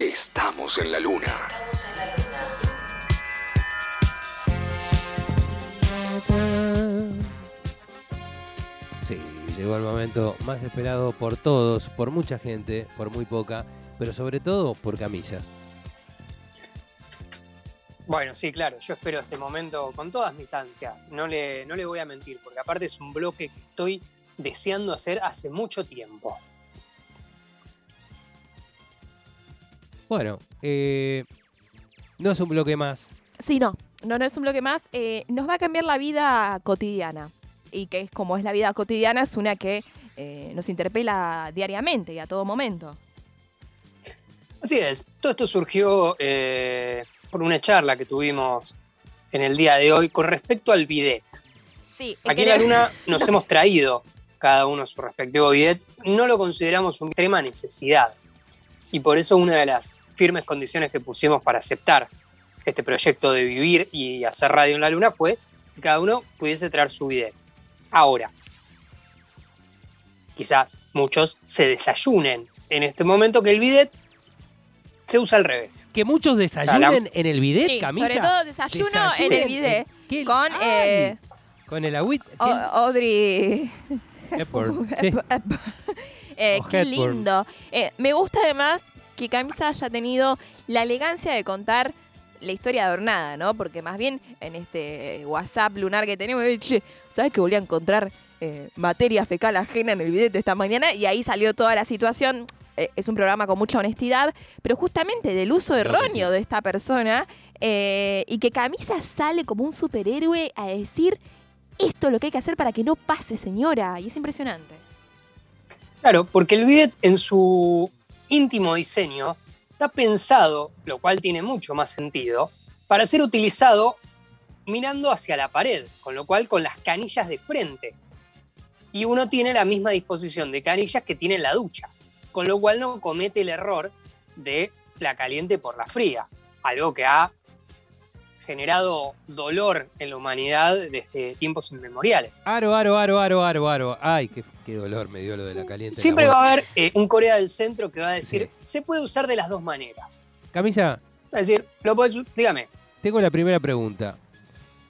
Estamos en la luna. Estamos en la luna. Sí, llegó el momento más esperado por todos, por mucha gente, por muy poca, pero sobre todo por Camilla. Bueno, sí, claro, yo espero este momento con todas mis ansias. No le, no le voy a mentir, porque aparte es un bloque que estoy deseando hacer hace mucho tiempo. Bueno, eh, no es un bloque más. Sí, no. No, no es un bloque más. Eh, nos va a cambiar la vida cotidiana. Y que es como es la vida cotidiana, es una que eh, nos interpela diariamente y a todo momento. Así es, todo esto surgió eh, por una charla que tuvimos en el día de hoy con respecto al bidet. Sí, Aquí en la Luna nos hemos traído cada uno su respectivo bidet. No lo consideramos una extrema necesidad. Y por eso una de las firmes condiciones que pusimos para aceptar este proyecto de vivir y hacer radio en la Luna fue que cada uno pudiese traer su bidet. Ahora, quizás muchos se desayunen en este momento que el bidet se usa al revés. Que muchos desayunen en el bidet, Sí, Camilla. sobre todo desayuno en el bidet ¿Qué? con Ay, eh, con el agüit. O- Audrey. Hepburn, sí. Eh, qué Hepburn. lindo. Eh, me gusta además que Camisa haya tenido la elegancia de contar la historia adornada, ¿no? Porque más bien en este WhatsApp lunar que tenemos, eh, ¿sabes que volví a encontrar eh, materia fecal ajena en el de esta mañana? Y ahí salió toda la situación. Eh, es un programa con mucha honestidad, pero justamente del uso erróneo sí. de esta persona eh, y que Camisa sale como un superhéroe a decir esto es lo que hay que hacer para que no pase, señora. Y es impresionante. Claro, porque el bidet en su íntimo diseño está pensado, lo cual tiene mucho más sentido, para ser utilizado mirando hacia la pared, con lo cual con las canillas de frente. Y uno tiene la misma disposición de canillas que tiene la ducha, con lo cual no comete el error de la caliente por la fría, algo que ha generado dolor en la humanidad desde tiempos inmemoriales. Aro, aro, aro, aro, aro, aro. Ay, qué, qué dolor me dio lo de la caliente. la Siempre va a haber eh, un Corea del Centro que va a decir, Sí. se puede usar de las dos maneras. Camilla, Va a decir, lo puedes, dígame, tengo la primera pregunta.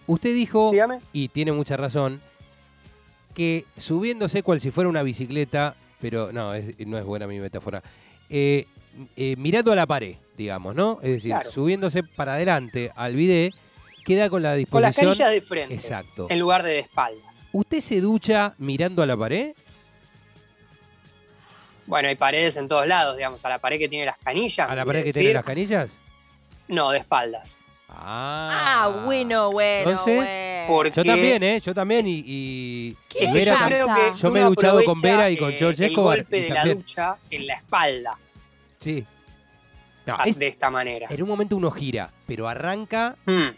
Usted dijo, dígame. y tiene mucha razón, que subiéndose cual si fuera una bicicleta, pero no, es- no es buena mi metáfora, eh, eh, mirando a la pared, digamos, ¿no? Es decir, Claro. subiéndose para adelante al bidet, queda con la Con las disposición... canillas de frente, Exacto. en lugar de de espaldas. ¿Usted se ducha mirando a la pared? Bueno, hay paredes en todos lados, digamos, a la pared que tiene las canillas. ¿A la pared que decir, tiene las canillas? No, de espaldas. Ah, Ah, bueno, bueno. Entonces, bueno. Yo también, ¿eh? Yo también y... y- ¿Qué y Vera yo creo que yo me he duchado con Vera y con George el Escobar, golpe y de la ducha en la espalda, Sí. No, es- de esta manera. en un momento uno gira, pero arranca... Mm,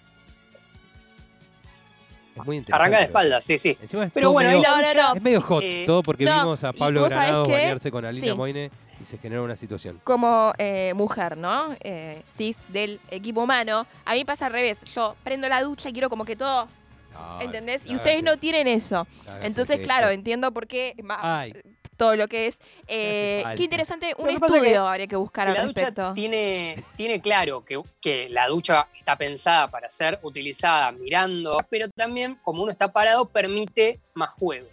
Es muy interesante. Arranca de espaldas, sí, sí. Encima es Pero bueno, medio- No, no, no. Es medio hot Eh, todo porque no, vimos a Pablo Granados qué? bañarse con Alina Sí. Moine y se genera una situación. Como eh, mujer, ¿no? Eh, cis del equipo humano, a mí pasa al revés. Yo prendo la ducha y quiero como que todo, Ay, ¿entendés? Y ustedes no tienen eso. Entonces, claro, esto- entiendo por qué Ay, todo lo que es. Eh, qué interesante, un estudio habría que buscar al la ducha tiene, tiene claro que, que la ducha está pensada para ser utilizada mirando, pero también, como uno está parado, permite más juego.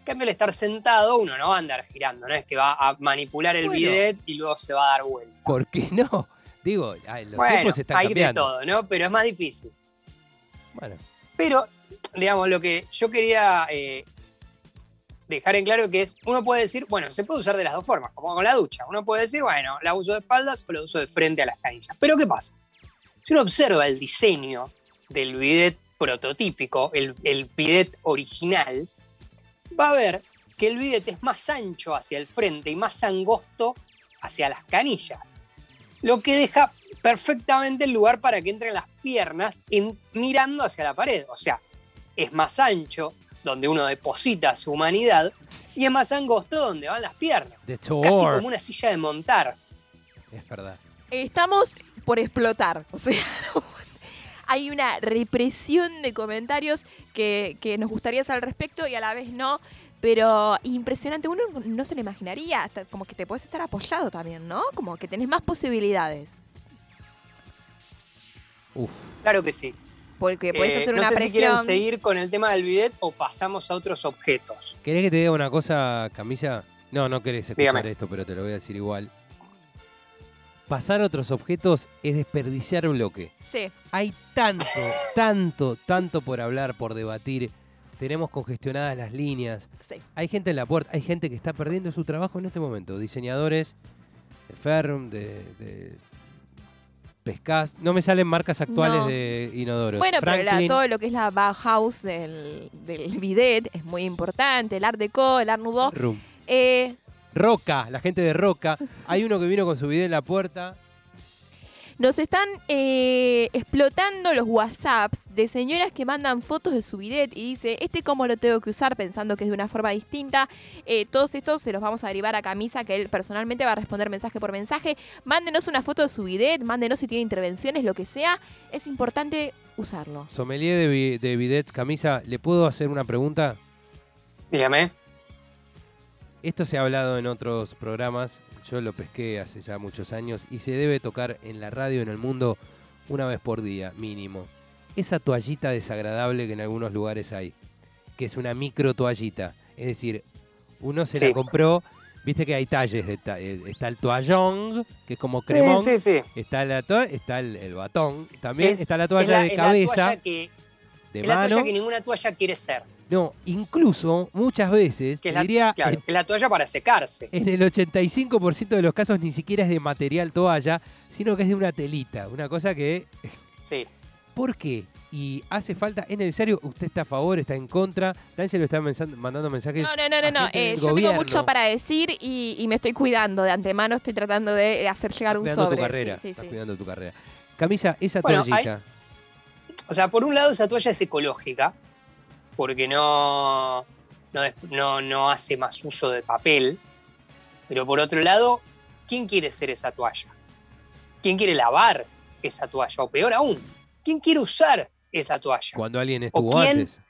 En cambio, al estar sentado, uno no va a andar girando, no es que va a manipular el Bueno. bidet y luego se va a dar vuelta. ¿por qué no? Digo, ay, los bueno, tiempos están hay de cambiando. todo, ¿no? Pero es más difícil. Bueno, Pero, digamos, lo que yo quería eh, dejar en claro que es, uno puede decir, bueno, se puede usar de las dos formas, como con la ducha. Uno puede decir, bueno, la uso de espaldas o la uso de frente a las canillas. Pero ¿qué pasa? Si uno observa el diseño del bidet prototípico, el, el bidet original, va a ver que el bidet es más ancho hacia el frente y más angosto hacia las canillas. Lo que deja perfectamente el lugar para que entren las piernas en- mirando hacia la pared. O sea, es más ancho donde uno deposita su humanidad y es más angosto donde van las piernas. The Casi como una silla de montar. Es verdad. Estamos por explotar. O sea, hay una represión de comentarios que, que nos gustaría hacer al respecto y a la vez no. Pero impresionante, uno no se lo imaginaría, hasta como que te puedes estar apoyado también, ¿no? Como que tenés más posibilidades. Uf. Claro que sí. Porque puedes Eh, hacer no una sé si quieren seguir con el tema del bidet o pasamos a otros objetos. ¿Querés que te diga una cosa, Camilla? No, no querés escuchar Dígame. esto, pero te lo voy a decir igual. Pasar a otros objetos es desperdiciar bloque. Sí. Hay tanto, tanto, tanto por hablar, por debatir. Tenemos congestionadas las líneas. Sí. Hay gente en la puerta, hay gente que está perdiendo su trabajo en este momento. Diseñadores de Ferrum, de, de Pescas. No me salen marcas actuales No. de inodoros. Bueno, pero la- todo lo que es la Bauhaus del, del bidet es muy importante. El Art Deco, el Art Nouveau. Eh, Roca, la gente de Roca. Hay uno que vino con su video en la puerta. Nos están eh, explotando los WhatsApps de señoras que mandan fotos de su bidet y dice, este cómo lo tengo que usar pensando que es de una forma distinta. Eh, todos estos se los vamos a derivar a Camisa, que él personalmente va a responder mensaje por mensaje. Mándenos una foto de su bidet, mándenos si tiene intervenciones, lo que sea. Es importante usarlo. Sommelier de, de bidets, camisa, ¿le puedo hacer una pregunta? Dígame. Esto se ha hablado en otros programas, yo lo pesqué hace ya muchos años y se debe tocar en la radio en el mundo una vez por día, mínimo. Esa toallita desagradable que en algunos lugares hay, que es una micro toallita. Es decir, uno se la compró, viste que hay talles, ta- eh, está el toallón, que es como cremón, Sí, sí, sí. está, la to- está el, el batón, también Es- está la Es toalla la- de la cabeza, toalla que, de es la toalla que ninguna toalla quiere ser. No, incluso muchas veces, Que te la, diría, claro, en, es la toalla para secarse. en el 85% de los casos ni siquiera es de material toalla, sino que es de una telita, una cosa que... Sí. ¿Por qué? Y hace falta, es necesario, usted está a favor, está en contra, D'Angelo está mensa- mandando mensajes. No, no, no, no, eh, yo tengo mucho para decir y, y me estoy cuidando. De antemano estoy tratando de hacer llegar un cuidando sobre. tu carrera, Sí, sí, estás sí. cuidando tu carrera. Camisa, esa Bueno, toallita, O sea, por un lado esa toalla es ecológica, porque no, no, des- no, no hace más uso de papel, pero por otro lado, ¿quién quiere ser esa toalla? ¿Quién quiere lavar esa toalla? O peor aún, ¿quién quiere usar esa toalla? cuando alguien estuvo quién- antes.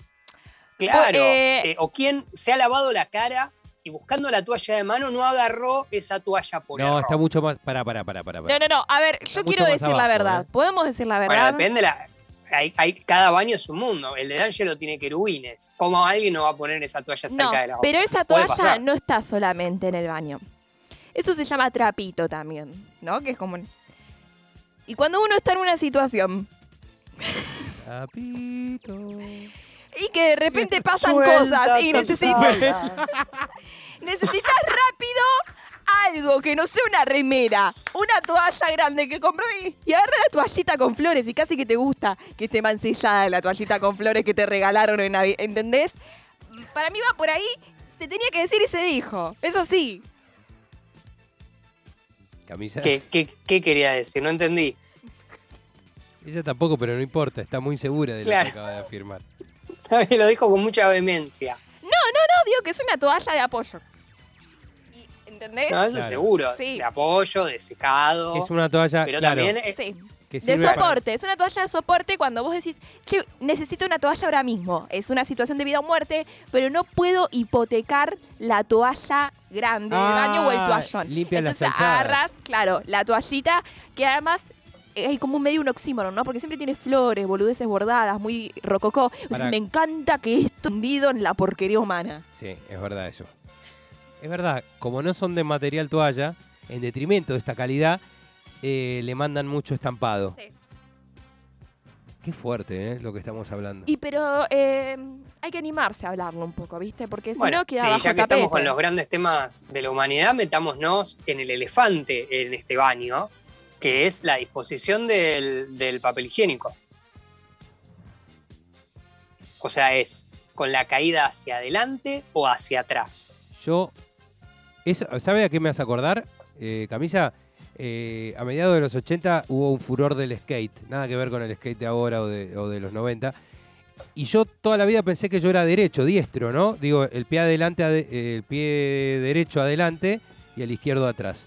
Claro, eh, eh, o quién se ha lavado la cara y buscando la toalla de mano no agarró esa toalla por No, error. está mucho más... Para, para, para, para. No, no, no. A ver, yo quiero decir la verdad. ¿eh? ¿Podemos decir la Bueno, verdad? depende la. Hay, hay- cada baño es un mundo. El de D'Angelo tiene querubines. ¿Cómo alguien no va a poner esa toalla cerca No, de la otra? pero esa toalla no está solamente en el baño. Eso se llama trapito también, ¿no? Que es como... Y cuando uno está en una situación Trapito. y que de repente pasan Suelta cosas y necesitas, necesitas rápido algo que no sea una remera, una toalla grande que compró y, y agarra la toallita con flores y casi que te gusta que esté mancillada la toallita con flores que te regalaron en Navidad, ¿entendés? Para mí va por ahí, se tenía que decir y se dijo, eso sí. Camisa. ¿Qué, qué, qué quería decir? No entendí. Ella tampoco, pero no importa, está muy segura de Claro. lo que acaba de afirmar. Lo dijo con mucha vehemencia. No, no, digo que es una toalla de apoyo. ¿Entendés? No, eso Claro. seguro. Sí. De apoyo, de secado. Es una toalla, pero claro, también es- Sí. que De para- soporte, es una toalla de soporte cuando vos decís, che, necesito una toalla ahora mismo. Es una situación de vida o muerte, pero no puedo hipotecar la toalla grande del Ah, baño o el toallón. limpia Entonces chanchadas. agarras, claro, la toallita que además hay como un medio un oxímoron, ¿no? Porque siempre tiene flores, boludeces bordadas, muy rococó. Para- me encanta que esto hundido en la porquería humana. Sí, es verdad eso. Es verdad, como no son de material toalla, en detrimento de esta calidad, eh, le mandan mucho estampado. Sí. Qué fuerte, ¿eh? Lo que estamos hablando. Y pero eh, hay que animarse a hablarlo un poco, ¿viste? Porque si Bueno, no queda sí, bajo ya que tapete. estamos con los grandes temas de la humanidad, metámonos en el elefante en este baño, que es la disposición del, del papel higiénico. O sea, es con la caída hacia adelante o hacia atrás. Yo, eso, ¿sabe a qué me hace acordar, eh, Camisa? Eh, a mediados de los 80 hubo un furor del skate, nada que ver con el skate de ahora o de, los 90. Y yo toda la vida pensé que yo era derecho, diestro, ¿no? Digo, el pie adelante, ade- eh, el pie derecho adelante y el izquierdo atrás.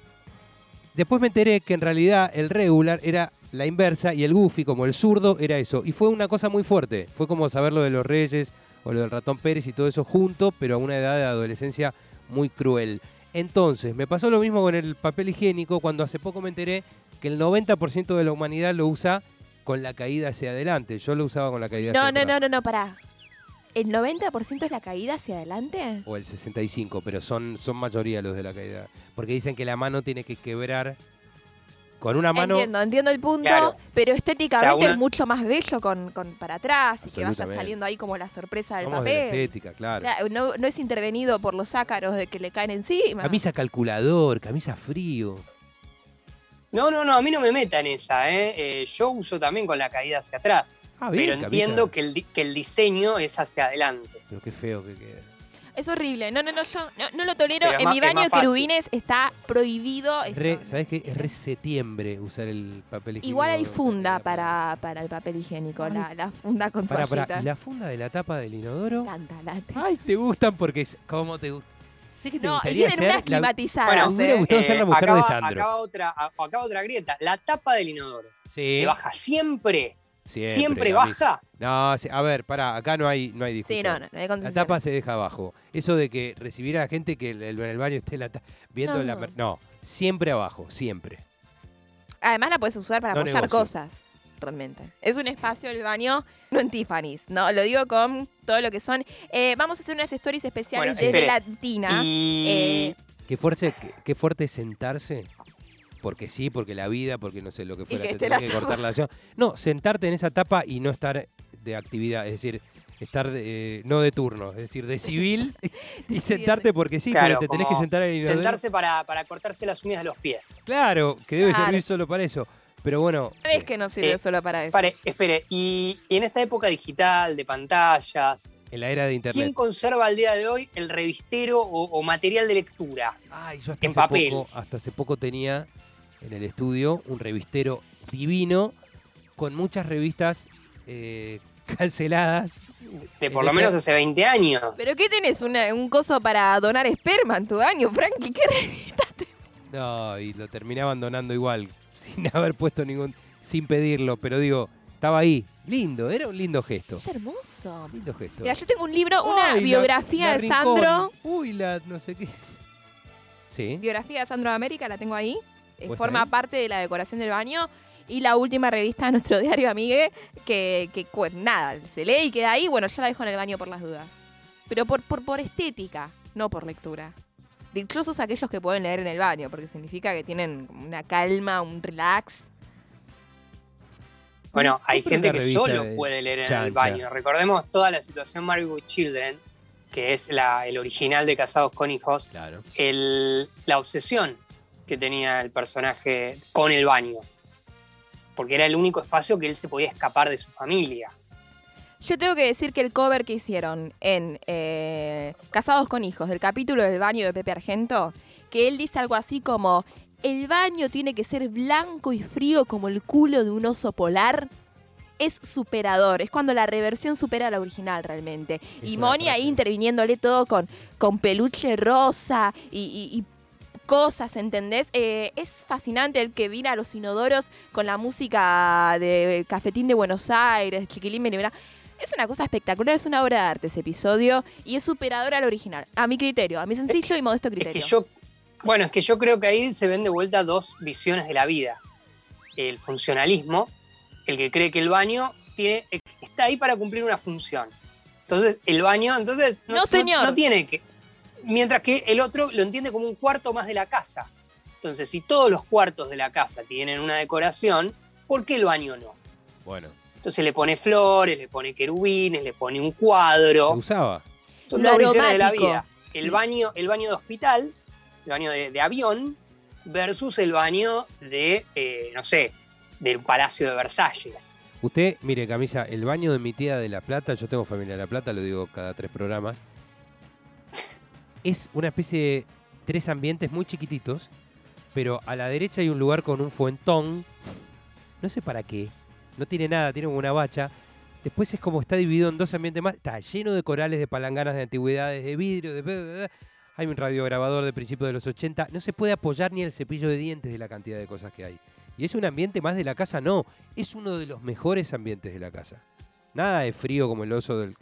Después me enteré que en realidad el regular era la inversa y el goofy, como el zurdo, era eso. Y fue una cosa muy fuerte. Fue como saber lo de los reyes o lo del ratón Pérez y todo eso junto, pero a una edad de adolescencia muy cruel. Entonces, me pasó lo mismo con el papel higiénico cuando hace poco me enteré que el 90% de la humanidad lo usa con la caída hacia adelante. Yo lo usaba con la caída No, hacia no, atrás. no, no, no, pará. ¿El 90% es la caída hacia adelante? O el 65, pero son, son mayoría los de la caída. Porque dicen que la mano tiene que quebrar con una mano. Entiendo, entiendo el punto, Claro. pero estéticamente O sea, una- es mucho más bello con, con para atrás y que vaya saliendo ahí como la sorpresa del Somos de la papel. estética, claro. Claro, No, no es intervenido por los ácaros de que le caen encima. Camisa calculador, camisa frío. No, no, no, a mí no me meta en esa, ¿eh? Eh, yo uso también con la caída hacia atrás. Ah, bien, pero camisa. entiendo que el, que el diseño es hacia adelante. Pero qué feo que queda. Es horrible. No, no, no, yo no, no lo tolero. Pero es en más- mi es baño más de fácil. querubines está prohibido eso. Re, ¿Sabes qué? Es re septiembre usar el papel higiénico. Igual hay funda para, para el papel higiénico, la, la funda con Para, para, toallitas. ¿y la funda de la tapa del inodoro? Tanta late. Ay, te gustan porque es. ¿Cómo te gusta? Sé que te No, y gustaría vienen ser. unas la- climatizadas. Bueno, me hubiera ¿eh? gustado ser la mujer de acaba, Sandro. acaba otra, a- acaba otra grieta. La tapa del inodoro. Sí, ¿Se baja siempre? Siempre. ¿Siempre, camisa. baja? No, a ver, pará, acá no hay, no hay discusión. Sí, no, no, no hay La tapa se deja abajo. Eso de que recibir a la gente que el- el- en el baño esté la viendo No. la. per- No, siempre abajo, siempre. Además la puedes usar para No apoyar negocio. cosas, realmente. Es un espacio el baño, no en Tiffany's, no, lo digo con todo lo que son. Eh, vamos a hacer unas stories especiales Bueno, de espere. Latina. Y Eh, Qué fuerte, qué, qué fuerte es sentarse. Porque sí, porque la vida, porque no sé lo que fuera, que te tenés que cortar la acción. No, sentarte en esa tapa y no estar de actividad, es decir, estar de, eh, no de turno, es decir, de civil y sentarte porque sí, Claro, pero te tenés que sentar en el inodoro. sentarse para, para cortarse las uñas de los pies. Claro, que debe Claro. servir solo para eso. Pero bueno, sabes que no sirve Eh, solo para eso. Pare, espere, y, y en esta época digital, de pantallas, en la era de internet. ¿quién conserva al día de hoy el revistero o, o material de lectura? Ay, yo hasta en hace papel? poco, hasta hace poco tenía en el estudio un revistero divino con muchas revistas eh, canceladas. De por lo menos hace 20 años. ¿Pero qué tenés? Una- ¿Un coso para donar esperma en tu baño, Frankie? ¿Qué revista? No, y lo terminé abandonando igual, sin haber puesto ningún, sin pedirlo, pero digo, estaba ahí. Lindo, era un lindo gesto. Es hermoso. Lindo gesto. Mira, yo tengo un libro, una Ay, la- biografía la de Rincón. Sandro. Uy, la no sé qué. Sí. Biografía de Sandro de América, la tengo ahí. Eh, ¿Vos forma ahí? parte de la decoración del baño. Y la última revista de nuestro diario Amigue, que, que cu- nada, se lee y queda ahí. Bueno, yo la dejo en el baño por las dudas. Pero por, por, por estética, no por lectura. Incluso aquellos que pueden leer en el baño, porque significa que tienen una calma, un relax. Bueno, hay gente que solo de puede leer en el baño. Recordemos toda la situación Married with Children, que es la, el original de Casados con Hijos, Claro. el- la obsesión que tenía el personaje con el baño. Porque era el único espacio que él se podía escapar de su familia. Yo tengo que decir que el cover que hicieron en eh, Casados con Hijos, del capítulo del baño de Pepe Argento, que él dice algo así como, el baño tiene que ser blanco y frío como el culo de un oso polar, es superador. Es cuando la reversión supera a la original realmente. Es y Moni ahí interviniéndole todo con, con peluche rosa y, y- y cosas, ¿entendés? Eh, es fascinante el que vira a los inodoros con la música de Cafetín de Buenos Aires, Chiquilín Menibra. Es una cosa espectacular, es una obra de arte ese episodio y es superador al original, a mi criterio, a mi sencillo y modesto Es criterio. que yo, bueno, es que yo creo que ahí se ven de vuelta dos visiones de la vida. El funcionalismo, el que cree que el baño tiene, está ahí para cumplir una función. Entonces, el baño, entonces, No, señor. no tiene que. Mientras que el otro lo entiende como un cuarto más de la casa. Entonces, si todos los cuartos de la casa tienen una decoración, ¿por qué el baño no? Bueno, Entonces le pone flores, le pone querubines, le pone un se cuadro. usaba. Son Lo dos visiones de la vida. El baño, el baño de hospital, el baño de, de avión, versus el baño de, eh, no sé, del Palacio de Versalles. Usted, mire, camisa, el baño de mi tía de La Plata, yo tengo familia de La Plata, lo digo cada tres programas, es una especie de tres ambientes muy chiquititos, pero a la derecha hay un lugar con un fuentón, no sé para qué, no tiene nada, tiene una bacha. Después es como está dividido en dos ambientes más, está lleno de corales, de palanganas, de antigüedades, de vidrio, de... Hay un radiograbador de principios de los 80, no se puede apoyar ni el cepillo de dientes de la cantidad de cosas que hay. Y es un ambiente más de la casa, no, es uno de los mejores ambientes de la casa. Nada de frío como el oso del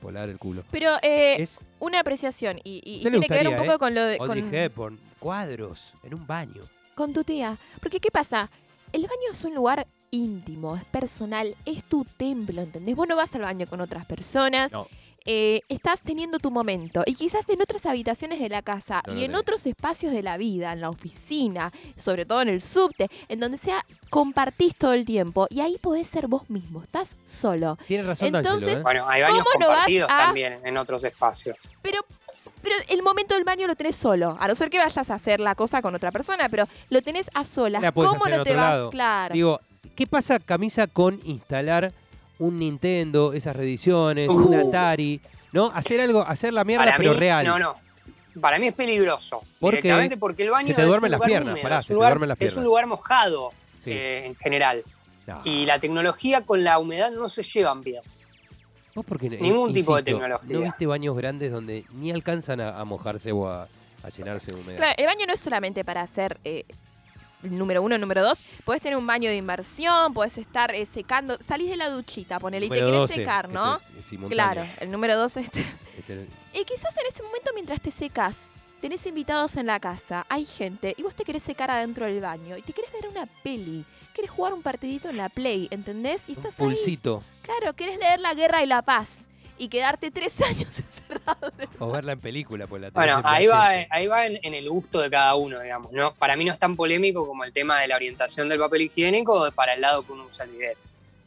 polar el culo. Pero eh, Es una apreciación y, y- y ¿Qué le tiene que ver un poco con lo de, Audrey con, Hepburn, cuadros en un baño. con tu tía. Porque ¿qué pasa? El baño es un lugar íntimo, es personal, es tu templo, ¿entendés? Vos no vas al baño con otras personas. No. Eh, estás teniendo tu momento y quizás en otras habitaciones de la casa No, y no en otros espacios de la vida, en la oficina, sobre todo en el subte, en donde sea compartís todo el tiempo y ahí podés ser vos mismo, estás solo. Tienes razón, Entonces, ¿eh? Bueno, hay baños ¿Cómo no vas compartidos a- también en otros espacios. Pero, pero el momento del baño lo tenés solo, a no ser que vayas a hacer la cosa con otra persona, pero lo tenés a solas. La ¿Cómo hacer en no te vas? lado. Claro. Digo, ¿qué pasa, Camisa, con instalar un Nintendo, esas reediciones, Uh. un Atari? ¿No? Hacer algo, hacer la mierda, Para pero mí, real. no, no. Para mí es peligroso. ¿Por qué? Porque el baño Se te es duermen las piernas, húmedo, pará, es se un te lugar- duermen las Es piernas. un lugar mojado Sí. eh, en general. No. Y la tecnología con la humedad no se llevan bien. Vos porque, eh, Ningún tipo de tecnología. ¿No viste baños grandes donde ni alcanzan a, a mojarse o a, a llenarse de humedad? Claro, el baño no es solamente para hacer eh, el número uno, el número dos. Podés tener un baño de inmersión, podés estar eh, secando. Salís de la duchita, ponele, y te querés 12, secar, ¿no? es simultáneo. Claro, el número dos es... Es el- Y quizás en ese momento, mientras te secas, tenés invitados en la casa, hay gente, y vos te querés secar adentro del baño, y te querés ver una peli, querés jugar un partidito en la Play, ¿entendés? Y un estás ahí. pulsito. Claro, querés leer La Guerra y la Paz, y quedarte tres años encerrado. en O verla en película, pues la tenés Bueno, en ahí va, ahí va en, en el gusto de cada uno, digamos. ¿no? Para mí no es tan polémico como el tema de la orientación del papel higiénico o para el lado que uno usa el video.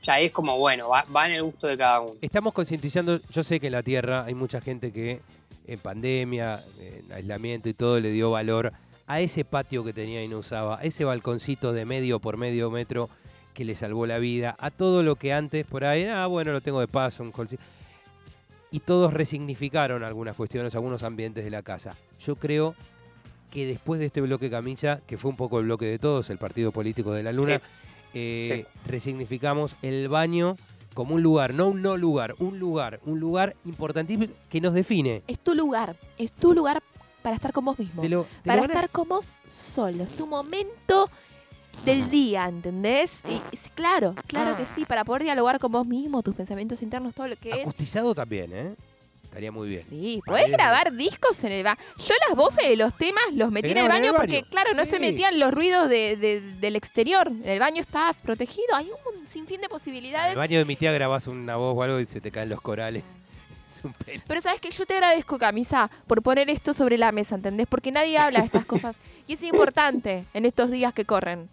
Ya es como, bueno, va, va en el gusto de cada uno. Estamos concientizando, yo sé que en la Tierra hay mucha gente que en pandemia, en aislamiento y todo, le dio valor a ese patio que tenía y no usaba, a ese balconcito de medio por medio metro que le salvó la vida, a todo lo que antes por ahí, ah, bueno, lo tengo de paso, un colcito. Y todos resignificaron algunas cuestiones, algunos ambientes de la casa. Yo creo que después de este bloque camilla, que fue un poco el bloque de todos, el partido político de la luna, eh, resignificamos el baño como un lugar, no un no lugar, un lugar, un lugar importantísimo que nos define. Es tu lugar, es tu lugar para estar con vos mismo. Te lo- te lo para estar con vos solo, es tu momento del día, ¿entendés? Y claro, claro que sí, para poder dialogar con vos mismo, tus pensamientos internos, todo lo que es. acustizado también, ¿eh? Estaría muy bien. Sí, podés de- grabar discos en el baño. Yo las voces de los temas los metí en el en baño porque, claro, no se metían los ruidos de- de- del exterior. En el baño estás protegido. Hay un sinfín de En posibilidades. el baño de mi tía grabás una voz o algo y se te caen los corales. Es un pelo. Pero sabes que yo te agradezco, Camisa, por poner esto sobre la mesa, ¿entendés? Porque nadie habla de estas cosas. Y es importante en estos días que corren.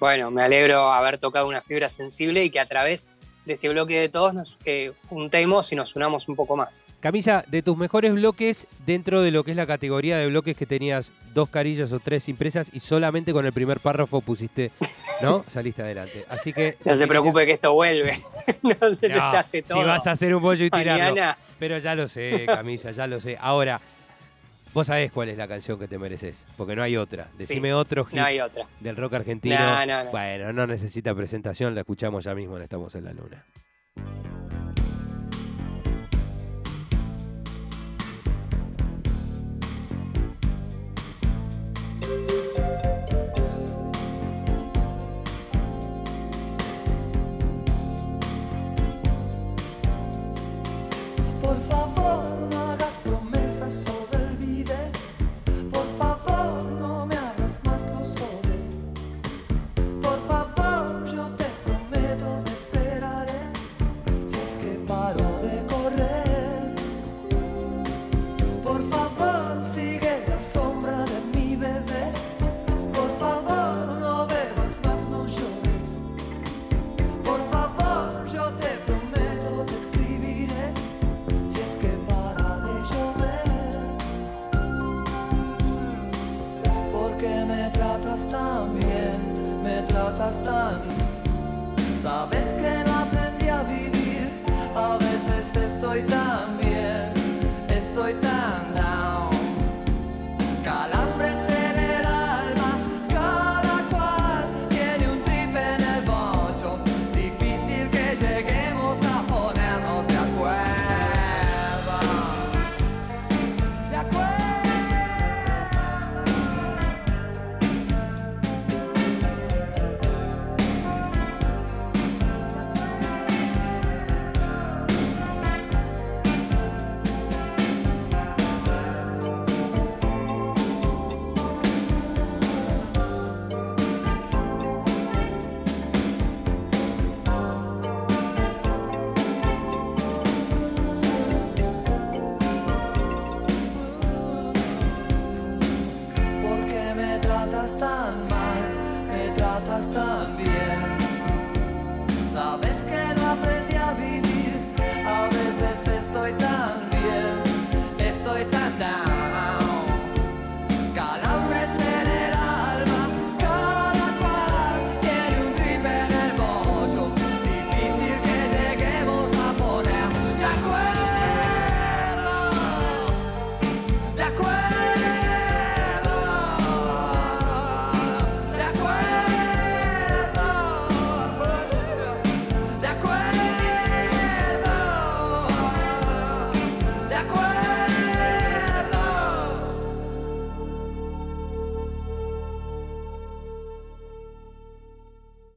Bueno, me alegro haber tocado una fibra sensible y que a través de este bloque de todos nos eh, juntemos y nos unamos un poco más. Camisa, de tus mejores bloques dentro de lo que es la categoría de bloques que tenías dos carillas o tres impresas y solamente con el primer párrafo pusiste, ¿no? Saliste adelante. Así que... No se preocupe que esto vuelve. no se No, les hace todo. Si vas a hacer un bollo y tirarlo. Mañana. Pero ya lo sé, Camisa, ya lo sé. Ahora, vos sabés cuál es la canción que te mereces, porque no hay otra. Decime otro hit No hay otra. del rock argentino. No, no, no. Bueno, no necesita presentación, la escuchamos ya mismo en Estamos en la Luna.